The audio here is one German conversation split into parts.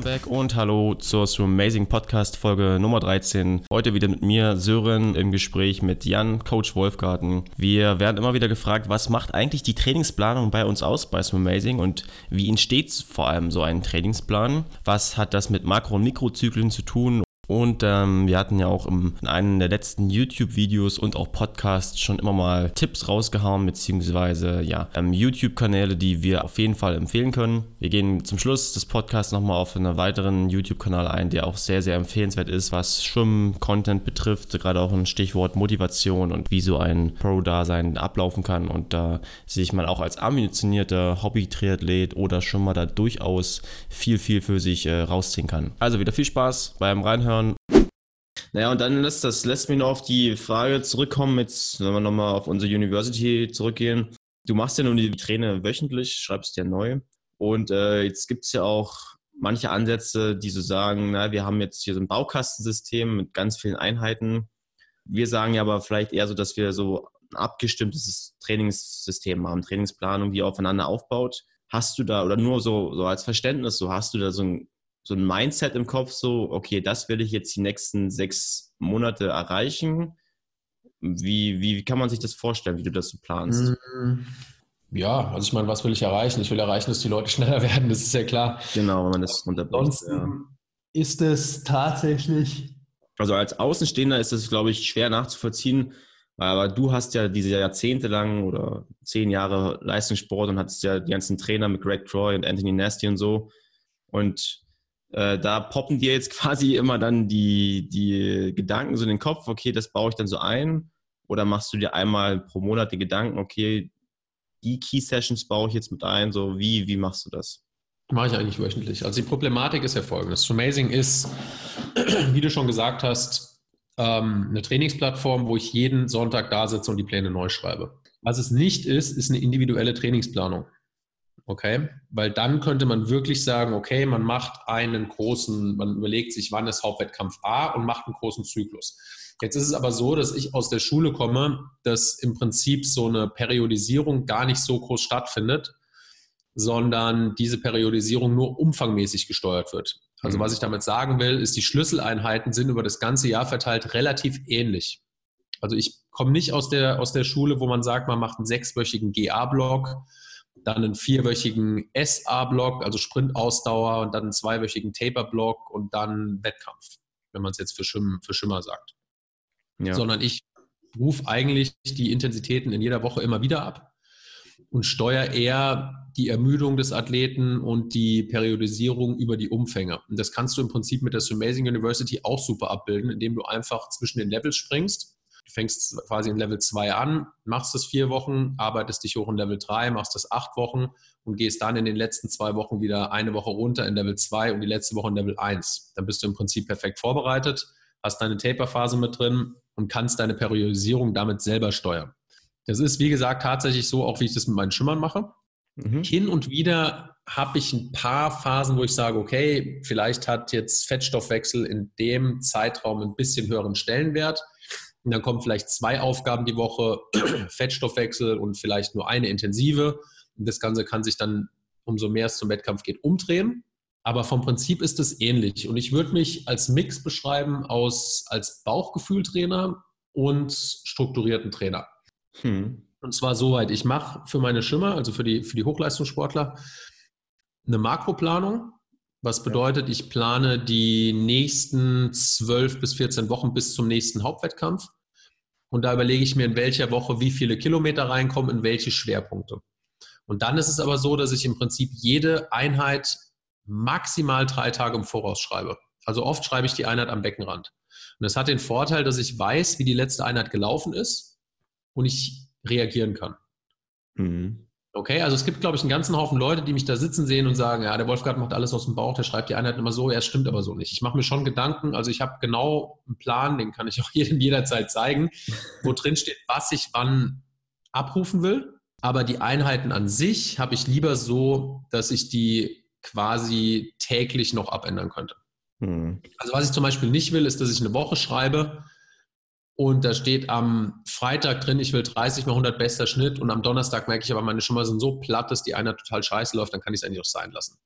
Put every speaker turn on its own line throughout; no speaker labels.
Welcome back und hallo zur Amazing Podcast Folge Nummer 13. Heute wieder mit mir, Sören, im Gespräch mit Jan, Coach Wolfgarten. Wir werden immer wieder gefragt, was macht eigentlich die Trainingsplanung bei uns aus bei Amazing und wie entsteht vor allem so ein Trainingsplan? Was hat das mit Makro- und Mikrozyklen zu tun und ähm, wir hatten ja auch im, in einem der letzten YouTube-Videos und auch Podcasts schon immer mal Tipps rausgehauen, beziehungsweise ja, ähm, YouTube-Kanäle, die wir auf jeden Fall empfehlen können. Wir gehen zum Schluss des Podcasts nochmal auf einen weiteren YouTube-Kanal ein, der auch sehr, sehr empfehlenswert ist, was Schwimmen-Content betrifft, gerade auch ein Stichwort Motivation und wie so ein Pro-Dasein ablaufen kann. Und da sehe ich mal auch als ambitionierter Hobby-Triathlet oder Schwimmer da durchaus viel, viel für sich äh, rausziehen kann. Also wieder viel Spaß beim Reinhören hören. Naja, und dann lässt das lässt mich noch auf die Frage zurückkommen, jetzt, wenn wir nochmal auf unsere University zurückgehen. Du machst ja nun die Träne wöchentlich, schreibst ja neu. Und äh, jetzt gibt es ja auch manche Ansätze, die so sagen, na, wir haben jetzt hier so ein Baukastensystem mit ganz vielen Einheiten. Wir sagen ja aber vielleicht eher so, dass wir so ein abgestimmtes Trainingssystem haben, Trainingsplanung, die aufeinander aufbaut. Hast du da, oder nur so, so als Verständnis, so hast du da so ein so ein Mindset im Kopf, so, okay, das will ich jetzt die nächsten sechs Monate erreichen. Wie, wie, wie kann man sich das vorstellen, wie du das so planst?
Mm, ja, also ich meine, was will ich erreichen? Ich will erreichen, dass die Leute schneller werden, das ist ja klar.
Genau, wenn man das runterbricht.
Ja. Ist es tatsächlich.
Also als Außenstehender ist es, glaube ich, schwer nachzuvollziehen, aber du hast ja diese Jahrzehnte lang oder zehn Jahre Leistungssport und hattest ja die ganzen Trainer mit Greg Troy und Anthony Nasty und so. Und äh, da poppen dir jetzt quasi immer dann die, die Gedanken so in den Kopf, okay, das baue ich dann so ein. Oder machst du dir einmal pro Monat die Gedanken, okay, die Key Sessions baue ich jetzt mit ein, so wie, wie machst du das?
Mache ich eigentlich wöchentlich. Also die Problematik ist ja folgendes. Amazing ist, wie du schon gesagt hast, ähm, eine Trainingsplattform, wo ich jeden Sonntag da sitze und die Pläne neu schreibe. Was es nicht ist, ist eine individuelle Trainingsplanung. Okay, weil dann könnte man wirklich sagen, okay, man macht einen großen, man überlegt sich, wann ist Hauptwettkampf A und macht einen großen Zyklus. Jetzt ist es aber so, dass ich aus der Schule komme, dass im Prinzip so eine Periodisierung gar nicht so groß stattfindet, sondern diese Periodisierung nur umfangmäßig gesteuert wird. Also mhm. was ich damit sagen will, ist, die Schlüsseleinheiten sind über das ganze Jahr verteilt relativ ähnlich. Also ich komme nicht aus der, aus der Schule, wo man sagt, man macht einen sechswöchigen GA-Block dann einen vierwöchigen SA-Block, also Sprintausdauer und dann einen zweiwöchigen Taper-Block und dann Wettkampf, wenn man es jetzt für, Schwimmen, für Schimmer sagt. Ja. Sondern ich rufe eigentlich die Intensitäten in jeder Woche immer wieder ab und steuere eher die Ermüdung des Athleten und die Periodisierung über die Umfänge. Und das kannst du im Prinzip mit der Amazing University auch super abbilden, indem du einfach zwischen den Levels springst Du fängst quasi in Level 2 an, machst das vier Wochen, arbeitest dich hoch in Level 3, machst das acht Wochen und gehst dann in den letzten zwei Wochen wieder eine Woche runter in Level 2 und die letzte Woche in Level 1. Dann bist du im Prinzip perfekt vorbereitet, hast deine Taper-Phase mit drin und kannst deine Periodisierung damit selber steuern. Das ist, wie gesagt, tatsächlich so, auch wie ich das mit meinen Schimmern mache. Mhm. Hin und wieder habe ich ein paar Phasen, wo ich sage, okay, vielleicht hat jetzt Fettstoffwechsel in dem Zeitraum ein bisschen höheren Stellenwert. Und dann kommen vielleicht zwei Aufgaben die Woche, Fettstoffwechsel und vielleicht nur eine intensive. Und das Ganze kann sich dann, umso mehr es zum Wettkampf geht, umdrehen. Aber vom Prinzip ist es ähnlich. Und ich würde mich als Mix beschreiben aus als Bauchgefühltrainer und strukturierten Trainer. Hm. Und zwar soweit, ich mache für meine Schimmer, also für die, für die Hochleistungssportler, eine Makroplanung. Was bedeutet, ich plane die nächsten 12 bis 14 Wochen bis zum nächsten Hauptwettkampf. Und da überlege ich mir, in welcher Woche wie viele Kilometer reinkommen, in welche Schwerpunkte. Und dann ist es aber so, dass ich im Prinzip jede Einheit maximal drei Tage im Voraus schreibe. Also oft schreibe ich die Einheit am Beckenrand. Und das hat den Vorteil, dass ich weiß, wie die letzte Einheit gelaufen ist und ich reagieren kann. Mhm. Okay, also es gibt, glaube ich, einen ganzen Haufen Leute, die mich da sitzen sehen und sagen, ja, der Wolfgang macht alles aus dem Bauch, der schreibt die Einheit immer so, ja, es stimmt aber so nicht. Ich mache mir schon Gedanken, also ich habe genau einen Plan, den kann ich auch jedem jederzeit zeigen, wo drin steht, was ich wann abrufen will. Aber die Einheiten an sich habe ich lieber so, dass ich die quasi täglich noch abändern könnte. Hm. Also was ich zum Beispiel nicht will, ist, dass ich eine Woche schreibe, und da steht am Freitag drin, ich will 30 mal 100 bester Schnitt und am Donnerstag merke ich aber, meine Schimmer sind so platt, dass die einer total scheiße läuft, dann kann ich es eigentlich auch sein lassen.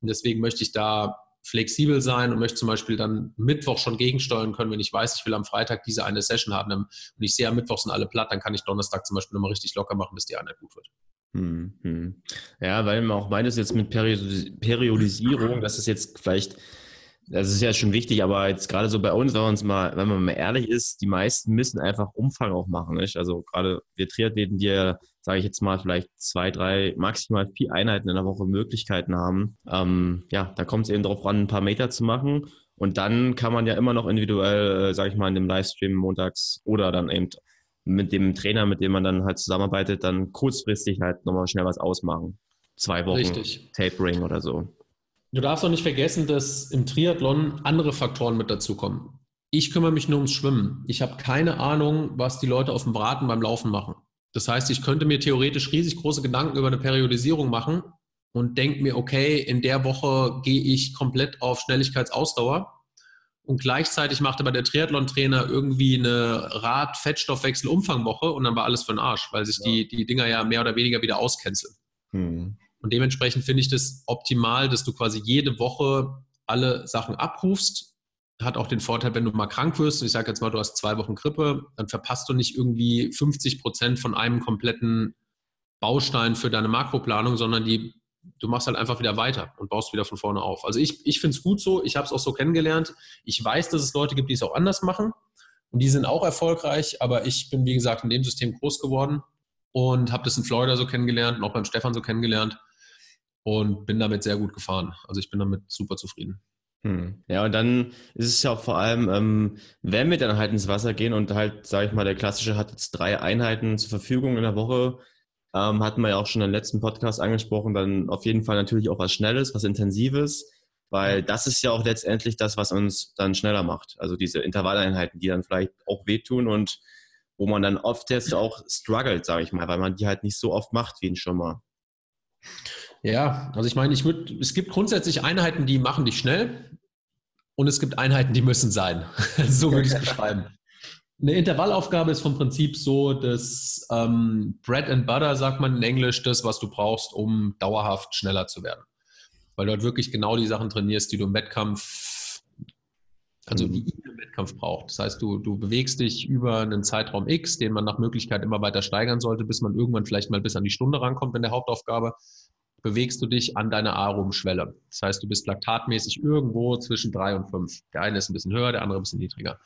Und deswegen möchte ich da flexibel sein und möchte zum Beispiel dann Mittwoch schon gegensteuern können, wenn ich weiß, ich will am Freitag diese eine Session haben und ich sehe am Mittwoch sind alle platt, dann kann ich Donnerstag zum Beispiel nochmal richtig locker machen, bis die Einheit gut wird.
Hm, hm. Ja, weil man auch meint es jetzt mit Periodisierung, dass es jetzt vielleicht das ist ja schon wichtig, aber jetzt gerade so bei uns, wenn, uns mal, wenn man mal ehrlich ist, die meisten müssen einfach Umfang auch machen. Nicht? Also gerade wir Triathleten, die ja, sage ich jetzt mal, vielleicht zwei, drei, maximal vier Einheiten in der Woche Möglichkeiten haben, ähm, ja, da kommt es eben darauf an, ein paar Meter zu machen. Und dann kann man ja immer noch individuell, äh, sage ich mal, in dem Livestream montags oder dann eben mit dem Trainer, mit dem man dann halt zusammenarbeitet, dann kurzfristig halt nochmal schnell was ausmachen. Zwei Wochen Richtig. Tapering oder so.
Du darfst auch nicht vergessen, dass im Triathlon andere Faktoren mit dazukommen. Ich kümmere mich nur ums Schwimmen. Ich habe keine Ahnung, was die Leute auf dem Braten beim Laufen machen. Das heißt, ich könnte mir theoretisch riesig große Gedanken über eine Periodisierung machen und denke mir, okay, in der Woche gehe ich komplett auf Schnelligkeitsausdauer. Und gleichzeitig machte aber der Triathlon-Trainer irgendwie eine Rad-Fettstoffwechsel-Umfangwoche und dann war alles für den Arsch, weil sich ja. die, die Dinger ja mehr oder weniger wieder auscanceln. Hm. Und dementsprechend finde ich das optimal, dass du quasi jede Woche alle Sachen abrufst. Hat auch den Vorteil, wenn du mal krank wirst, ich sage jetzt mal, du hast zwei Wochen Grippe, dann verpasst du nicht irgendwie 50 Prozent von einem kompletten Baustein für deine Makroplanung, sondern die, du machst halt einfach wieder weiter und baust wieder von vorne auf. Also ich, ich finde es gut so, ich habe es auch so kennengelernt. Ich weiß, dass es Leute gibt, die es auch anders machen und die sind auch erfolgreich, aber ich bin, wie gesagt, in dem System groß geworden und habe das in Florida so kennengelernt und auch beim Stefan so kennengelernt und bin damit sehr gut gefahren. Also ich bin damit super zufrieden.
Hm. Ja, und dann ist es ja auch vor allem, ähm, wenn wir dann halt ins Wasser gehen und halt, sage ich mal, der Klassische hat jetzt drei Einheiten zur Verfügung in der Woche, ähm, hatten wir ja auch schon im letzten Podcast angesprochen, dann auf jeden Fall natürlich auch was Schnelles, was Intensives, weil das ist ja auch letztendlich das, was uns dann schneller macht. Also diese Intervalleinheiten, die dann vielleicht auch wehtun und wo man dann oft jetzt auch struggelt, sage ich mal, weil man die halt nicht so oft macht wie ein Schwimmer.
Ja, also ich meine, ich würde, es gibt grundsätzlich Einheiten, die machen dich schnell und es gibt Einheiten, die müssen sein. so würde ich es beschreiben. Eine Intervallaufgabe ist vom Prinzip so, dass ähm, Bread and Butter, sagt man in Englisch, das, was du brauchst, um dauerhaft schneller zu werden. Weil du dort wirklich genau die Sachen trainierst, die du im Wettkampf, also die ihr im Wettkampf braucht. Das heißt, du, du bewegst dich über einen Zeitraum X, den man nach Möglichkeit immer weiter steigern sollte, bis man irgendwann vielleicht mal bis an die Stunde rankommt in der Hauptaufgabe bewegst du dich an deiner Arom-Schwelle. Das heißt, du bist laktatmäßig irgendwo zwischen drei und fünf. Der eine ist ein bisschen höher, der andere ein bisschen niedriger.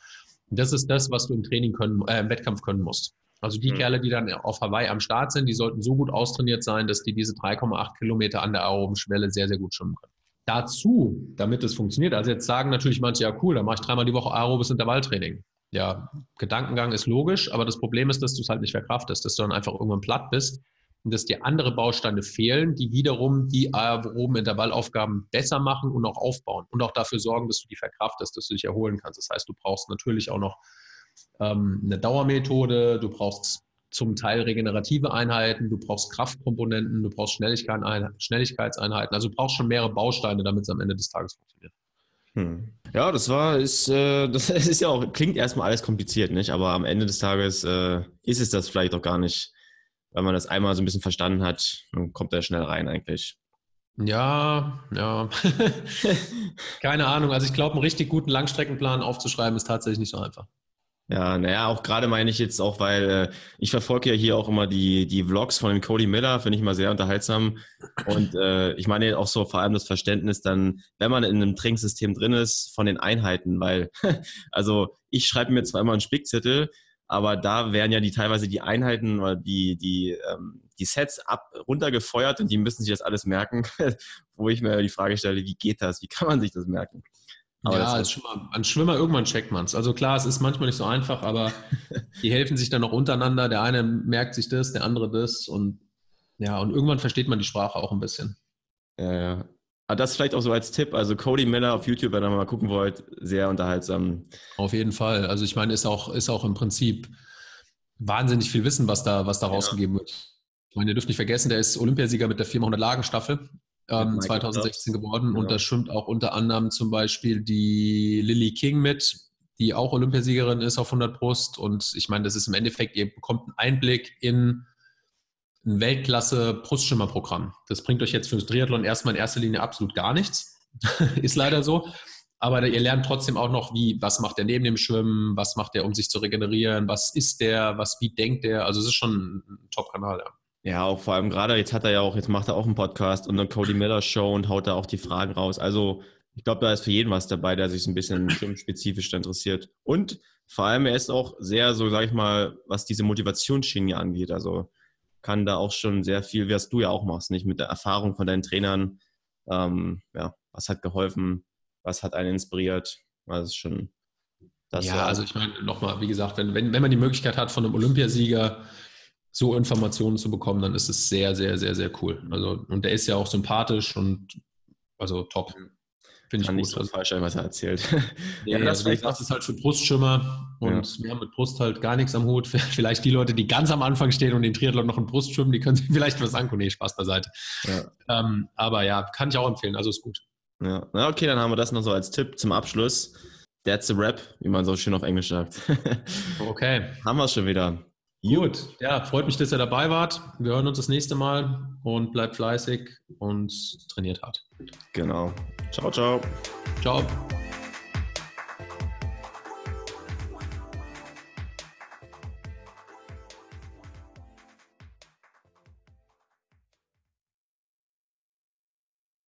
Und das ist das, was du im Training können, äh, im Wettkampf können musst. Also die mhm. Kerle, die dann auf Hawaii am Start sind, die sollten so gut austrainiert sein, dass die diese 3,8 Kilometer an der Arom-Schwelle sehr, sehr gut schwimmen können. Dazu, damit es funktioniert, also jetzt sagen natürlich manche, ja cool, dann mache ich dreimal die Woche aerobes Intervalltraining. Ja, Gedankengang ist logisch, aber das Problem ist, dass du es halt nicht verkraftest, dass du dann einfach irgendwann platt bist und dass dir andere Bausteine fehlen, die wiederum die aeroben Intervallaufgaben besser machen und auch aufbauen und auch dafür sorgen, dass du die verkraftest, dass du dich erholen kannst. Das heißt, du brauchst natürlich auch noch ähm, eine Dauermethode, du brauchst zum Teil regenerative Einheiten, du brauchst Kraftkomponenten, du brauchst Schnelligkeitseinheiten. Also du brauchst schon mehrere Bausteine, damit es am Ende des Tages funktioniert.
Hm. Ja, das war, ist, äh, das ist ja auch, klingt erstmal alles kompliziert, nicht? Aber am Ende des Tages äh, ist es das vielleicht auch gar nicht wenn man das einmal so ein bisschen verstanden hat, dann kommt er schnell rein eigentlich.
Ja, ja. Keine Ahnung. Also ich glaube, einen richtig guten Langstreckenplan aufzuschreiben, ist tatsächlich nicht so einfach.
Ja, naja, auch gerade meine ich jetzt auch, weil äh, ich verfolge ja hier auch immer die, die Vlogs von dem Cody Miller, finde ich immer sehr unterhaltsam. Und äh, ich meine auch so vor allem das Verständnis dann, wenn man in einem Trinksystem drin ist, von den Einheiten, weil, also ich schreibe mir zwar immer einen Spickzettel, aber da werden ja die teilweise die Einheiten oder die, die, ähm, die Sets ab runtergefeuert und die müssen sich das alles merken, wo ich mir die Frage stelle, wie geht das? Wie kann man sich das merken?
Aber ja, als Schwimmer, als Schwimmer irgendwann checkt man es. Also klar, es ist manchmal nicht so einfach, aber die helfen sich dann noch untereinander. Der eine merkt sich das, der andere das und ja, und irgendwann versteht man die Sprache auch ein bisschen.
Ja, ja. Aber das vielleicht auch so als Tipp. Also Cody Miller auf YouTube, wenn ihr mal gucken wollt, sehr unterhaltsam.
Auf jeden Fall. Also ich meine, ist auch, ist auch im Prinzip wahnsinnig viel Wissen, was da, was da ja. rausgegeben wird. Ich meine, ihr dürft nicht vergessen, der ist Olympiasieger mit der 400-Lagen-Staffel. Ähm, 2016 geworden genau. und da schwimmt auch unter anderem zum Beispiel die Lily King mit, die auch Olympiasiegerin ist auf 100 Brust und ich meine, das ist im Endeffekt, ihr bekommt einen Einblick in ein Weltklasse-Brustschimmerprogramm. Das bringt euch jetzt für das Triathlon erstmal in erster Linie absolut gar nichts. ist leider so. Aber ihr lernt trotzdem auch noch, wie, was macht er neben dem Schwimmen, was macht er, um sich zu regenerieren, was ist der, was, wie denkt er. Also es ist schon ein Top-Kanal, ja.
Ja, auch vor allem gerade, jetzt hat er ja auch, jetzt macht er auch einen Podcast und eine Cody Miller Show und haut da auch die Fragen raus. Also ich glaube, da ist für jeden was dabei, der sich so ein bisschen spezifisch interessiert. Und vor allem, er ist auch sehr, so sag ich mal, was diese Motivationsschiene angeht. Also kann da auch schon sehr viel, wie du ja auch machst, nicht mit der Erfahrung von deinen Trainern. Ähm, ja, was hat geholfen, was hat einen inspiriert? Das ist schon.
Das ja, also ich meine, nochmal, wie gesagt, wenn, wenn, wenn man die Möglichkeit hat, von einem Olympiasieger so Informationen zu bekommen, dann ist es sehr, sehr, sehr, sehr cool. Also, und der ist ja auch sympathisch und also top.
Finde ich Kann gut. nicht so falsch sein, was er erzählt.
Ja, ja das, das ist halt für Brustschwimmer und ja. wir haben mit Brust halt gar nichts am Hut. Vielleicht die Leute, die ganz am Anfang stehen und den Triathlon noch in Brust schwimmen, die können sich vielleicht was angucken. Nee, Spaß beiseite. Ja. Ähm, aber ja, kann ich auch empfehlen, also ist gut.
Ja, na okay, dann haben wir das noch so als Tipp zum Abschluss. That's a Rap, wie man so schön auf Englisch sagt.
okay.
Haben wir es schon wieder.
Gut, ja, freut mich, dass ihr dabei wart. Wir hören uns das nächste Mal und bleibt fleißig und trainiert hart.
Genau. Ciao, ciao.
Ciao.